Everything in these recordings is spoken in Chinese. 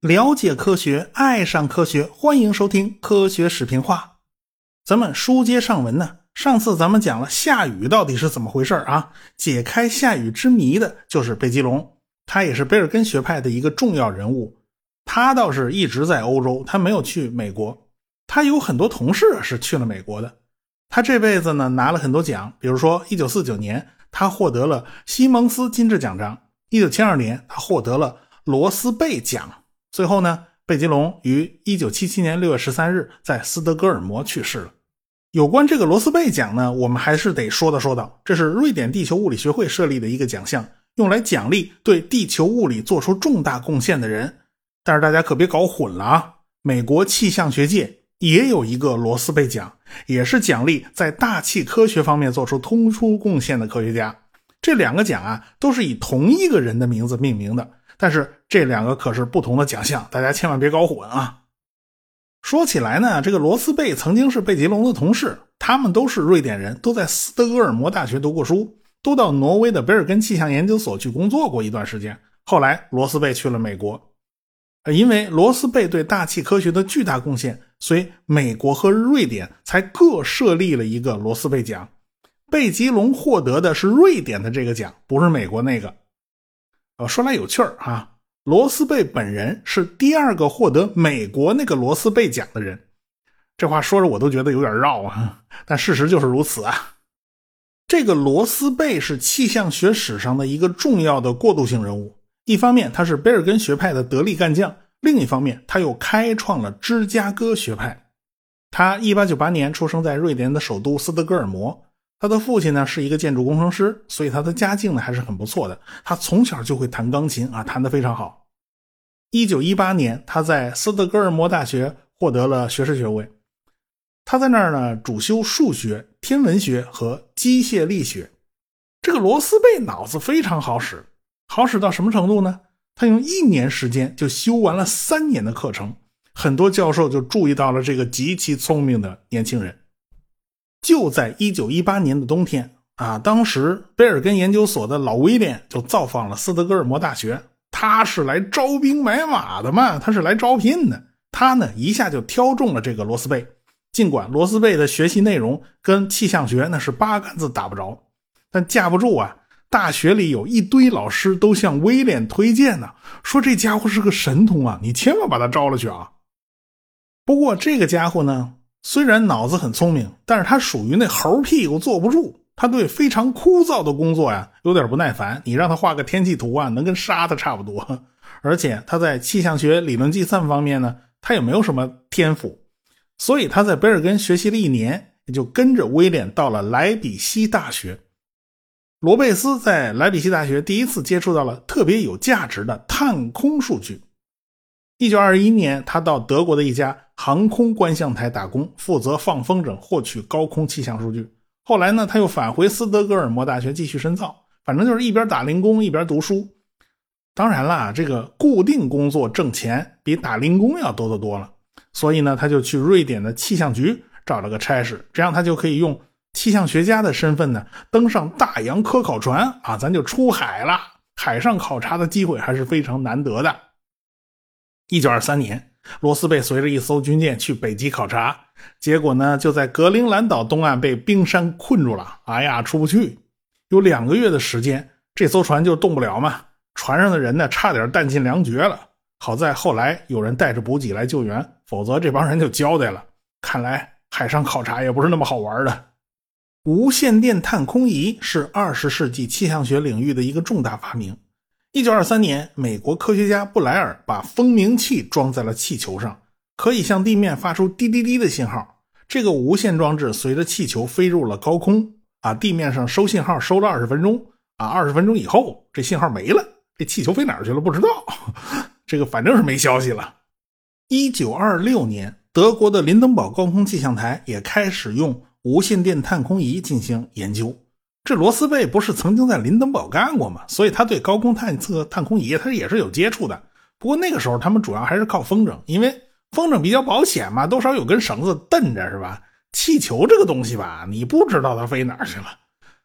了解科学，爱上科学，欢迎收听《科学视频化》。咱们书接上文呢，上次咱们讲了下雨到底是怎么回事啊？解开下雨之谜的就是贝吉龙，他也是贝尔根学派的一个重要人物。他倒是一直在欧洲，他没有去美国。他有很多同事是去了美国的。他这辈子呢拿了很多奖，比如说1949年他获得了西蒙斯金质奖章，1972年他获得了罗斯贝奖。最后呢，贝吉龙于一九七七年六月十三日在斯德哥尔摩去世了。有关这个罗斯贝奖呢，我们还是得说道说道。这是瑞典地球物理学会设立的一个奖项，用来奖励对地球物理做出重大贡献的人。但是大家可别搞混了啊！美国气象学界也有一个罗斯贝奖，也是奖励在大气科学方面做出突出贡献的科学家。这两个奖啊，都是以同一个人的名字命名的。但是这两个可是不同的奖项，大家千万别搞混啊！说起来呢，这个罗斯贝曾经是贝吉龙的同事，他们都是瑞典人，都在斯德哥尔摩大学读过书，都到挪威的贝尔根气象研究所去工作过一段时间。后来罗斯贝去了美国，因为罗斯贝对大气科学的巨大贡献，所以美国和瑞典才各设立了一个罗斯贝奖。贝吉龙获得的是瑞典的这个奖，不是美国那个。呃说来有趣儿哈，罗斯贝本人是第二个获得美国那个罗斯贝奖的人。这话说着我都觉得有点绕啊，但事实就是如此啊。这个罗斯贝是气象学史上的一个重要的过渡性人物。一方面他是贝尔根学派的得力干将，另一方面他又开创了芝加哥学派。他1898年出生在瑞典的首都斯德哥尔摩。他的父亲呢是一个建筑工程师，所以他的家境呢还是很不错的。他从小就会弹钢琴啊，弹得非常好。一九一八年，他在斯德哥尔摩大学获得了学士学位。他在那儿呢主修数学、天文学和机械力学。这个罗斯贝脑子非常好使，好使到什么程度呢？他用一年时间就修完了三年的课程。很多教授就注意到了这个极其聪明的年轻人。就在一九一八年的冬天啊，当时贝尔根研究所的老威廉就造访了斯德哥尔摩大学。他是来招兵买马的嘛，他是来招聘的。他呢一下就挑中了这个罗斯贝。尽管罗斯贝的学习内容跟气象学那是八竿子打不着，但架不住啊，大学里有一堆老师都向威廉推荐呢，说这家伙是个神童啊，你千万把他招了去啊。不过这个家伙呢。虽然脑子很聪明，但是他属于那猴屁股坐不住。他对非常枯燥的工作呀有点不耐烦。你让他画个天气图啊，能跟杀他差不多。而且他在气象学理论计算方面呢，他也没有什么天赋。所以他在贝尔根学习了一年，也就跟着威廉到了莱比锡大学。罗贝斯在莱比锡大学第一次接触到了特别有价值的探空数据。一九二一年，他到德国的一家航空观象台打工，负责放风筝获取高空气象数据。后来呢，他又返回斯德哥尔摩大学继续深造，反正就是一边打零工一边读书。当然啦，这个固定工作挣钱比打零工要多得多了，所以呢，他就去瑞典的气象局找了个差事，这样他就可以用气象学家的身份呢登上大洋科考船啊，咱就出海了。海上考察的机会还是非常难得的。一九二三年，罗斯贝随着一艘军舰去北极考察，结果呢，就在格陵兰岛东岸被冰山困住了。哎呀，出不去，有两个月的时间，这艘船就动不了嘛。船上的人呢，差点弹尽粮绝了。好在后来有人带着补给来救援，否则这帮人就交代了。看来海上考察也不是那么好玩的。无线电探空仪是二十世纪气象学领域的一个重大发明。一九二三年，美国科学家布莱尔把蜂鸣器装在了气球上，可以向地面发出滴滴滴的信号。这个无线装置随着气球飞入了高空，啊，地面上收信号收了二十分钟，啊，二十分钟以后这信号没了，这气球飞哪儿去了？不知道，这个反正是没消息了。一九二六年，德国的林登堡高空气象台也开始用无线电探空仪进行研究。这罗斯贝不是曾经在林登堡干过吗？所以他对高空探测探空仪他也是有接触的。不过那个时候他们主要还是靠风筝，因为风筝比较保险嘛，多少有根绳子蹬着是吧？气球这个东西吧，你不知道它飞哪儿去了。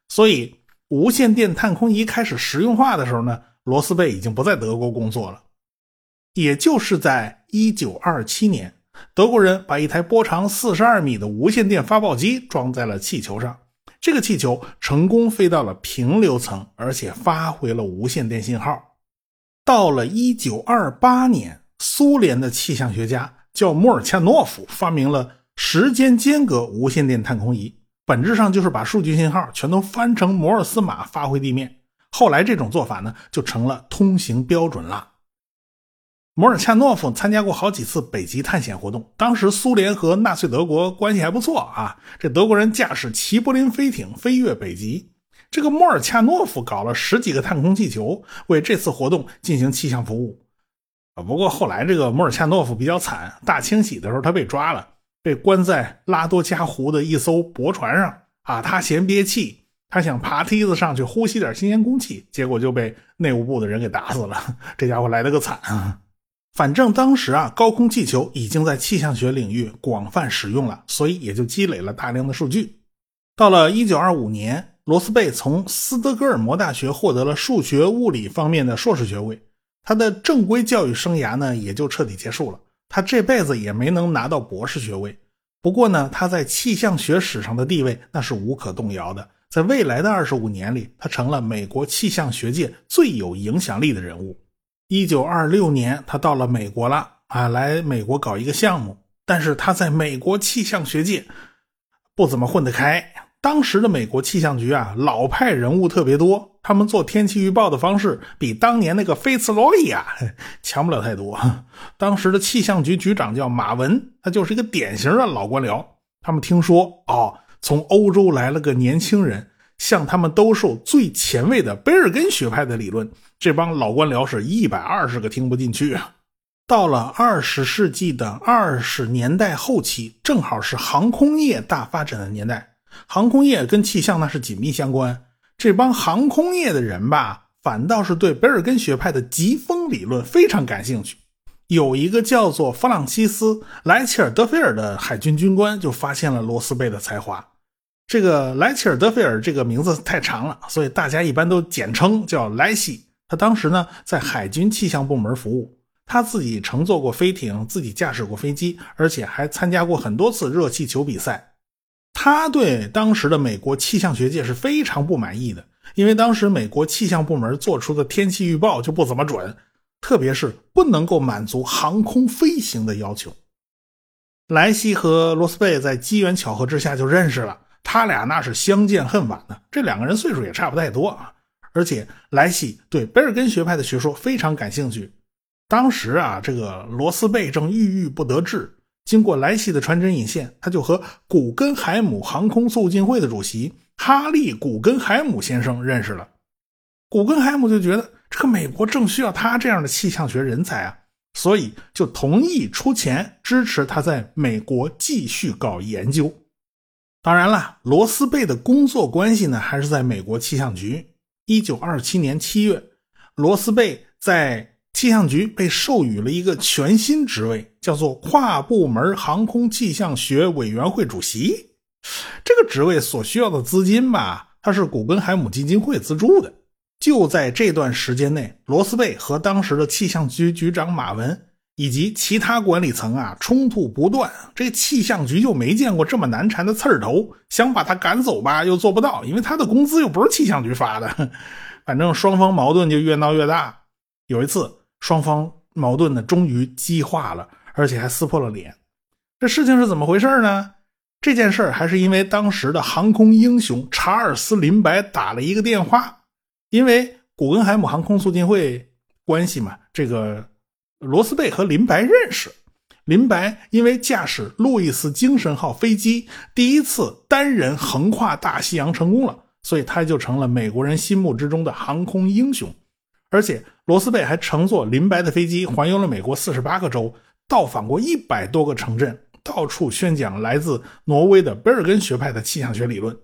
所以无线电探空仪开始实用化的时候呢，罗斯贝已经不在德国工作了。也就是在1927年，德国人把一台波长42米的无线电发报机装在了气球上，这个气球成功飞到了平流层，而且发回了无线电信号。到了1928年，苏联的气象学家叫莫尔恰诺夫发明了时间间隔无线电探空仪。本质上就是把数据信号全都翻成摩尔斯码发回地面。后来这种做法呢，就成了通行标准了。摩尔恰诺夫参加过好几次北极探险活动，当时苏联和纳粹德国关系还不错啊。这德国人驾驶齐柏林飞艇飞越北极，这个摩尔恰诺夫搞了十几个探空气球，为这次活动进行气象服务。啊，不过后来这个摩尔恰诺夫比较惨，大清洗的时候他被抓了。被关在拉多加湖的一艘驳船上啊，他嫌憋气，他想爬梯子上去呼吸点新鲜空气，结果就被内务部的人给打死了。这家伙来了个惨啊！反正当时啊，高空气球已经在气象学领域广泛使用了，所以也就积累了大量的数据。到了1925年，罗斯贝从斯德哥尔摩大学获得了数学物理方面的硕士学位，他的正规教育生涯呢也就彻底结束了。他这辈子也没能拿到博士学位，不过呢，他在气象学史上的地位那是无可动摇的。在未来的二十五年里，他成了美国气象学界最有影响力的人物。一九二六年，他到了美国了啊，来美国搞一个项目，但是他在美国气象学界不怎么混得开。当时的美国气象局啊，老派人物特别多，他们做天气预报的方式比当年那个菲茨罗伊啊 强不了太多。当时的气象局局长叫马文，他就是一个典型的老官僚。他们听说哦，从欧洲来了个年轻人，向他们兜售最前卫的贝尔根学派的理论，这帮老官僚是一百二十个听不进去啊。到了二十世纪的二十年代后期，正好是航空业大发展的年代。航空业跟气象那是紧密相关，这帮航空业的人吧，反倒是对贝尔根学派的疾风理论非常感兴趣。有一个叫做弗朗西斯·莱切尔·德菲尔的海军军官就发现了罗斯贝的才华。这个莱切尔·德菲尔这个名字太长了，所以大家一般都简称叫莱西。他当时呢在海军气象部门服务，他自己乘坐过飞艇，自己驾驶过飞机，而且还参加过很多次热气球比赛。他对当时的美国气象学界是非常不满意的，因为当时美国气象部门做出的天气预报就不怎么准，特别是不能够满足航空飞行的要求。莱西和罗斯贝在机缘巧合之下就认识了，他俩那是相见恨晚呢。这两个人岁数也差不太多啊，而且莱西对贝尔根学派的学说非常感兴趣。当时啊，这个罗斯贝正郁郁不得志。经过莱西的传真引线，他就和古根海姆航空促进会的主席哈利·古根海姆先生认识了。古根海姆就觉得这个美国正需要他这样的气象学人才啊，所以就同意出钱支持他在美国继续搞研究。当然了，罗斯贝的工作关系呢，还是在美国气象局。一九二七年七月，罗斯贝在。气象局被授予了一个全新职位，叫做跨部门航空气象学委员会主席。这个职位所需要的资金吧，它是古根海姆基金会资助的。就在这段时间内，罗斯贝和当时的气象局局长马文以及其他管理层啊冲突不断。这气象局就没见过这么难缠的刺儿头，想把他赶走吧，又做不到，因为他的工资又不是气象局发的。反正双方矛盾就越闹越大。有一次。双方矛盾呢，终于激化了，而且还撕破了脸。这事情是怎么回事呢？这件事还是因为当时的航空英雄查尔斯·林白打了一个电话，因为古根海姆航空促进会关系嘛，这个罗斯贝和林白认识。林白因为驾驶路易斯精神号飞机第一次单人横跨大西洋成功了，所以他就成了美国人心目之中的航空英雄。而且罗斯贝还乘坐林白的飞机环游了美国四十八个州，到访过一百多个城镇，到处宣讲来自挪威的贝尔根学派的气象学理论。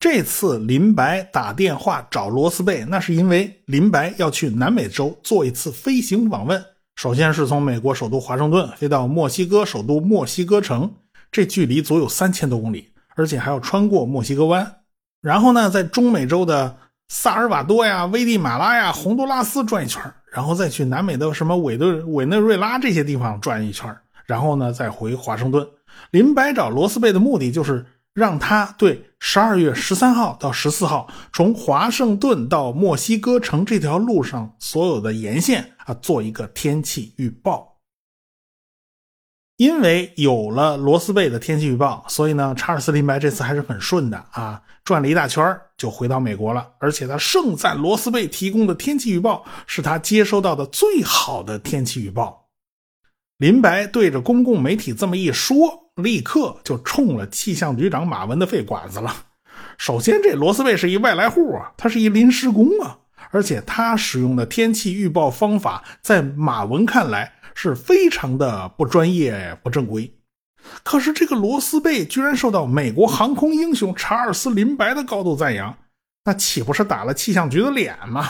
这次林白打电话找罗斯贝，那是因为林白要去南美洲做一次飞行访问。首先是从美国首都华盛顿飞到墨西哥首都墨西哥城，这距离足有三千多公里，而且还要穿过墨西哥湾。然后呢，在中美洲的萨尔瓦多呀、危地马拉呀、洪都拉斯转一圈，然后再去南美的什么委内委内瑞拉这些地方转一圈，然后呢，再回华盛顿。林白找罗斯贝的目的就是让他对十二月十三号到十四号从华盛顿到墨西哥城这条路上所有的沿线啊做一个天气预报。因为有了罗斯贝的天气预报，所以呢，查尔斯林白这次还是很顺的啊，转了一大圈就回到美国了。而且他盛赞罗斯贝提供的天气预报是他接收到的最好的天气预报。林白对着公共媒体这么一说，立刻就冲了气象局长马文的肺管子了。首先，这罗斯贝是一外来户啊，他是一临时工啊，而且他使用的天气预报方法，在马文看来。是非常的不专业、不正规。可是这个罗斯贝居然受到美国航空英雄查尔斯·林白的高度赞扬，那岂不是打了气象局的脸吗？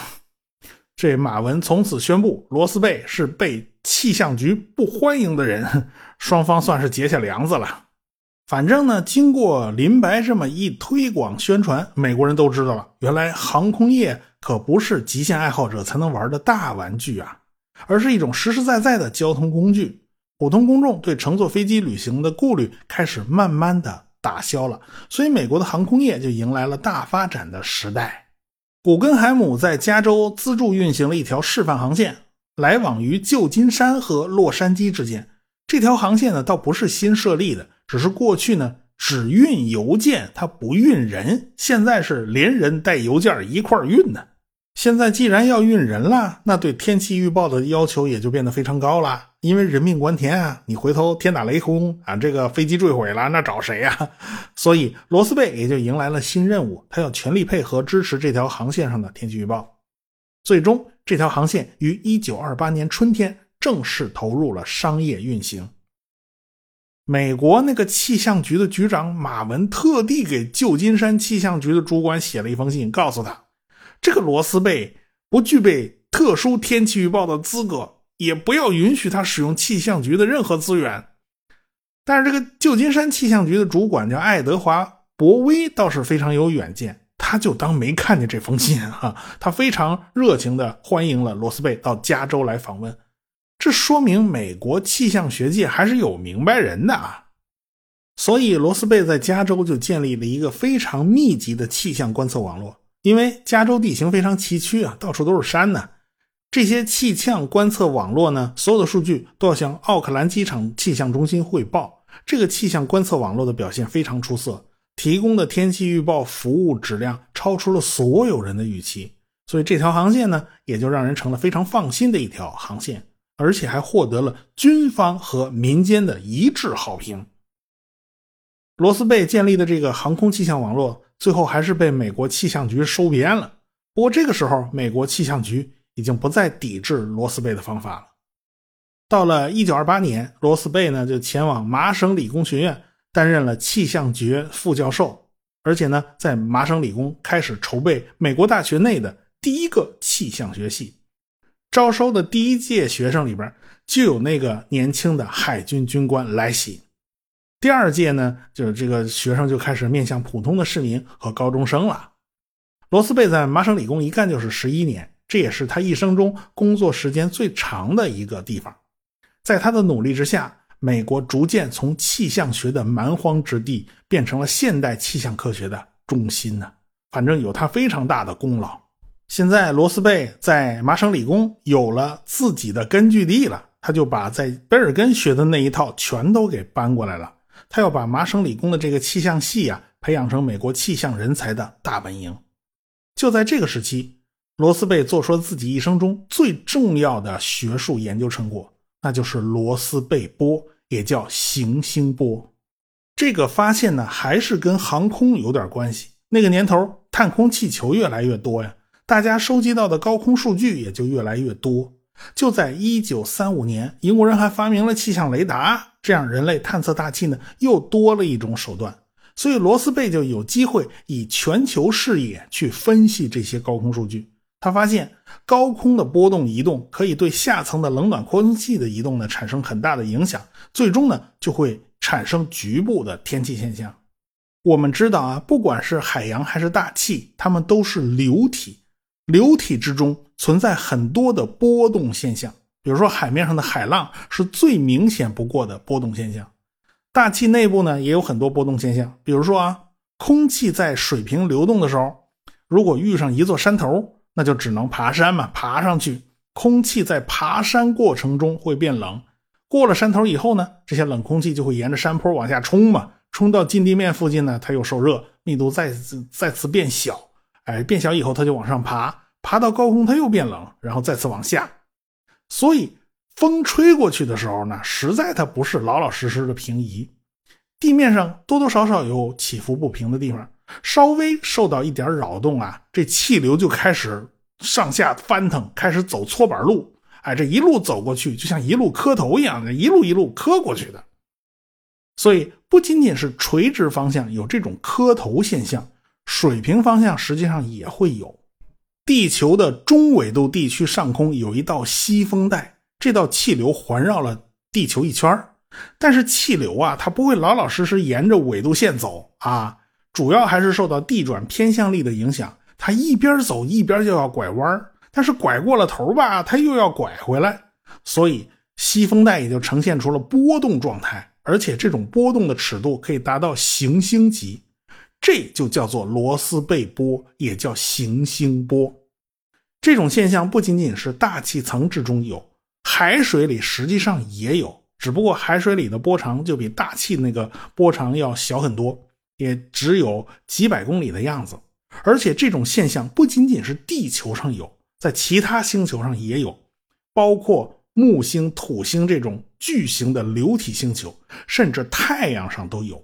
这马文从此宣布罗斯贝是被气象局不欢迎的人，双方算是结下梁子了。反正呢，经过林白这么一推广宣传，美国人都知道了，原来航空业可不是极限爱好者才能玩的大玩具啊。而是一种实实在在的交通工具，普通公众对乘坐飞机旅行的顾虑开始慢慢的打消了，所以美国的航空业就迎来了大发展的时代。古根海姆在加州资助运行了一条示范航线，来往于旧金山和洛杉矶之间。这条航线呢，倒不是新设立的，只是过去呢只运邮件，它不运人，现在是连人带邮件一块运呢。现在既然要运人了，那对天气预报的要求也就变得非常高了。因为人命关天啊，你回头天打雷轰啊，这个飞机坠毁了，那找谁呀？所以罗斯贝也就迎来了新任务，他要全力配合支持这条航线上的天气预报。最终，这条航线于1928年春天正式投入了商业运行。美国那个气象局的局长马文特地给旧金山气象局的主管写了一封信，告诉他。这个罗斯贝不具备特殊天气预报的资格，也不要允许他使用气象局的任何资源。但是这个旧金山气象局的主管叫爱德华·博威，倒是非常有远见，他就当没看见这封信啊，他非常热情地欢迎了罗斯贝到加州来访问。这说明美国气象学界还是有明白人的啊。所以罗斯贝在加州就建立了一个非常密集的气象观测网络。因为加州地形非常崎岖啊，到处都是山呢。这些气象观测网络呢，所有的数据都要向奥克兰机场气象中心汇报。这个气象观测网络的表现非常出色，提供的天气预报服务质量超出了所有人的预期。所以这条航线呢，也就让人成了非常放心的一条航线，而且还获得了军方和民间的一致好评。罗斯贝建立的这个航空气象网络。最后还是被美国气象局收编了。不过这个时候，美国气象局已经不再抵制罗斯贝的方法了。到了1928年，罗斯贝呢就前往麻省理工学院担任了气象局副教授，而且呢在麻省理工开始筹备美国大学内的第一个气象学系。招收的第一届学生里边就有那个年轻的海军军官莱西。第二届呢，就是这个学生就开始面向普通的市民和高中生了。罗斯贝在麻省理工一干就是十一年，这也是他一生中工作时间最长的一个地方。在他的努力之下，美国逐渐从气象学的蛮荒之地变成了现代气象科学的中心呢。反正有他非常大的功劳。现在罗斯贝在麻省理工有了自己的根据地了，他就把在贝尔根学的那一套全都给搬过来了。他要把麻省理工的这个气象系啊，培养成美国气象人才的大本营。就在这个时期，罗斯贝做出了自己一生中最重要的学术研究成果，那就是罗斯贝波，也叫行星波。这个发现呢，还是跟航空有点关系。那个年头，探空气球越来越多呀，大家收集到的高空数据也就越来越多。就在一九三五年，英国人还发明了气象雷达，这样人类探测大气呢又多了一种手段。所以罗斯贝就有机会以全球视野去分析这些高空数据。他发现高空的波动移动可以对下层的冷暖空气的移动呢产生很大的影响，最终呢就会产生局部的天气现象。我们知道啊，不管是海洋还是大气，它们都是流体。流体之中存在很多的波动现象，比如说海面上的海浪是最明显不过的波动现象。大气内部呢也有很多波动现象，比如说啊，空气在水平流动的时候，如果遇上一座山头，那就只能爬山嘛，爬上去。空气在爬山过程中会变冷，过了山头以后呢，这些冷空气就会沿着山坡往下冲嘛。冲到近地面附近呢，它又受热，密度再次再次变小，哎，变小以后它就往上爬，爬到高空它又变冷，然后再次往下。所以风吹过去的时候呢，实在它不是老老实实的平移，地面上多多少少有起伏不平的地方，稍微受到一点扰动啊，这气流就开始上下翻腾，开始走搓板路，哎，这一路走过去就像一路磕头一样的，一路一路磕过去的。所以不仅仅是垂直方向有这种磕头现象，水平方向实际上也会有。地球的中纬度地区上空有一道西风带，这道气流环绕了地球一圈但是气流啊，它不会老老实实沿着纬度线走啊，主要还是受到地转偏向力的影响。它一边走一边就要拐弯但是拐过了头吧，它又要拐回来，所以西风带也就呈现出了波动状态。而且这种波动的尺度可以达到行星级，这就叫做罗斯贝波，也叫行星波。这种现象不仅仅是大气层之中有，海水里实际上也有，只不过海水里的波长就比大气那个波长要小很多，也只有几百公里的样子。而且这种现象不仅仅是地球上有，在其他星球上也有，包括。木星、土星这种巨型的流体星球，甚至太阳上都有。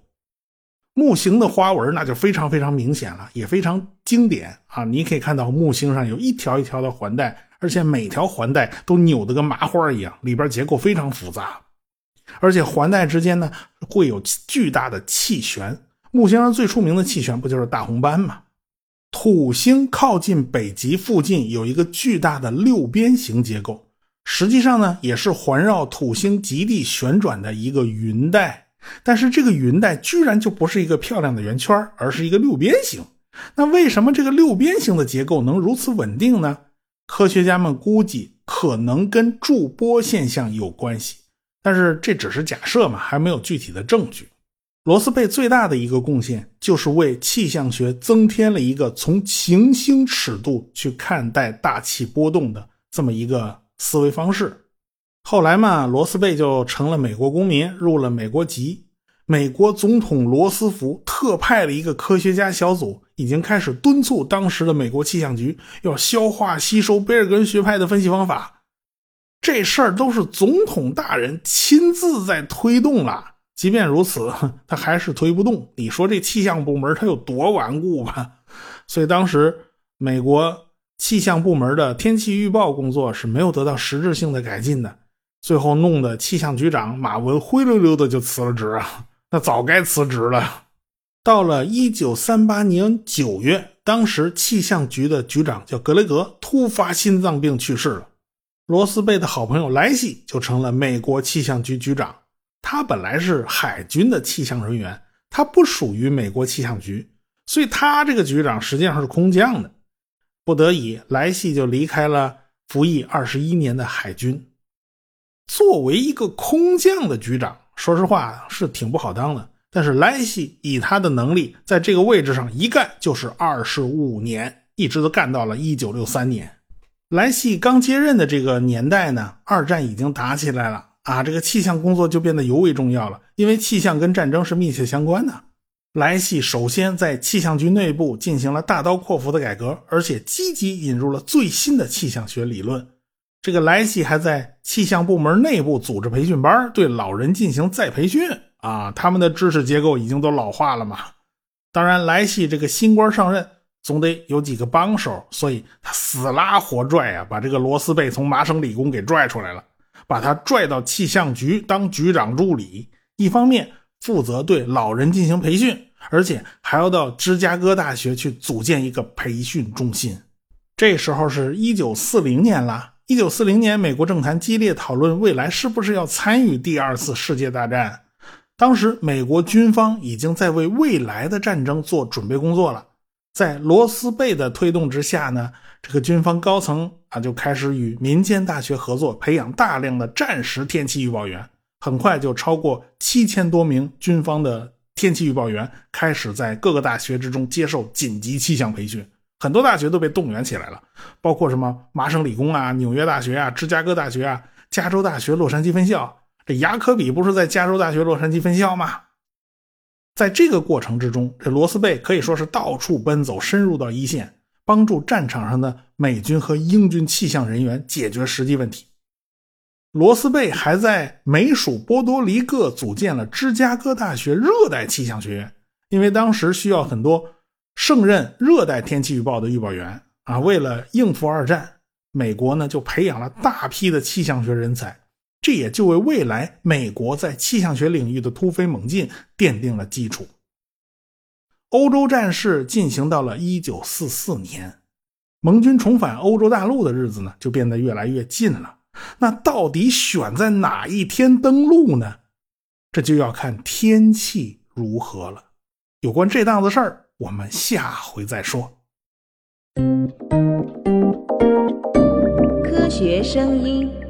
木星的花纹那就非常非常明显了，也非常经典啊！你可以看到木星上有一条一条的环带，而且每条环带都扭得跟麻花一样，里边结构非常复杂。而且环带之间呢，会有巨大的气旋。木星上最出名的气旋不就是大红斑吗？土星靠近北极附近有一个巨大的六边形结构。实际上呢，也是环绕土星极地旋转的一个云带，但是这个云带居然就不是一个漂亮的圆圈，而是一个六边形。那为什么这个六边形的结构能如此稳定呢？科学家们估计可能跟驻波现象有关系，但是这只是假设嘛，还没有具体的证据。罗斯贝最大的一个贡献就是为气象学增添了一个从行星尺度去看待大气波动的这么一个。思维方式，后来嘛，罗斯贝就成了美国公民，入了美国籍。美国总统罗斯福特派了一个科学家小组，已经开始敦促当时的美国气象局要消化吸收贝尔根学派的分析方法。这事儿都是总统大人亲自在推动了。即便如此，他还是推不动。你说这气象部门他有多顽固吧？所以当时美国。气象部门的天气预报工作是没有得到实质性的改进的，最后弄得气象局长马文灰溜溜的就辞了职啊！那早该辞职了。到了一九三八年九月，当时气象局的局长叫格雷格，突发心脏病去世了。罗斯贝的好朋友莱西就成了美国气象局局长。他本来是海军的气象人员，他不属于美国气象局，所以他这个局长实际上是空降的。不得已，莱西就离开了服役二十一年的海军。作为一个空降的局长，说实话是挺不好当的。但是莱西以他的能力，在这个位置上一干就是二十五年，一直都干到了一九六三年。莱西刚接任的这个年代呢，二战已经打起来了啊，这个气象工作就变得尤为重要了，因为气象跟战争是密切相关的。莱西首先在气象局内部进行了大刀阔斧的改革，而且积极引入了最新的气象学理论。这个莱西还在气象部门内部组织培训班，对老人进行再培训。啊，他们的知识结构已经都老化了嘛。当然，莱西这个新官上任，总得有几个帮手，所以他死拉活拽啊，把这个罗斯贝从麻省理工给拽出来了，把他拽到气象局当局长助理。一方面，负责对老人进行培训，而且还要到芝加哥大学去组建一个培训中心。这时候是一九四零年了。一九四零年，美国政坛激烈讨论未来是不是要参与第二次世界大战。当时美国军方已经在为未来的战争做准备工作了。在罗斯贝的推动之下呢，这个军方高层啊就开始与民间大学合作，培养大量的战时天气预报员。很快就超过七千多名军方的天气预报员开始在各个大学之中接受紧急气象培训。很多大学都被动员起来了，包括什么麻省理工啊、纽约大学啊、芝加哥大学啊、加州大学洛杉矶分校。这雅科比不是在加州大学洛杉矶分校吗？在这个过程之中，这罗斯贝可以说是到处奔走，深入到一线，帮助战场上的美军和英军气象人员解决实际问题。罗斯贝还在美属波多黎各组建了芝加哥大学热带气象学院，因为当时需要很多胜任热带天气预报的预报员啊。为了应付二战，美国呢就培养了大批的气象学人才，这也就为未来美国在气象学领域的突飞猛进奠定了基础。欧洲战事进行到了一九四四年，盟军重返欧洲大陆的日子呢就变得越来越近了。那到底选在哪一天登陆呢？这就要看天气如何了。有关这档子事儿，我们下回再说。科学声音。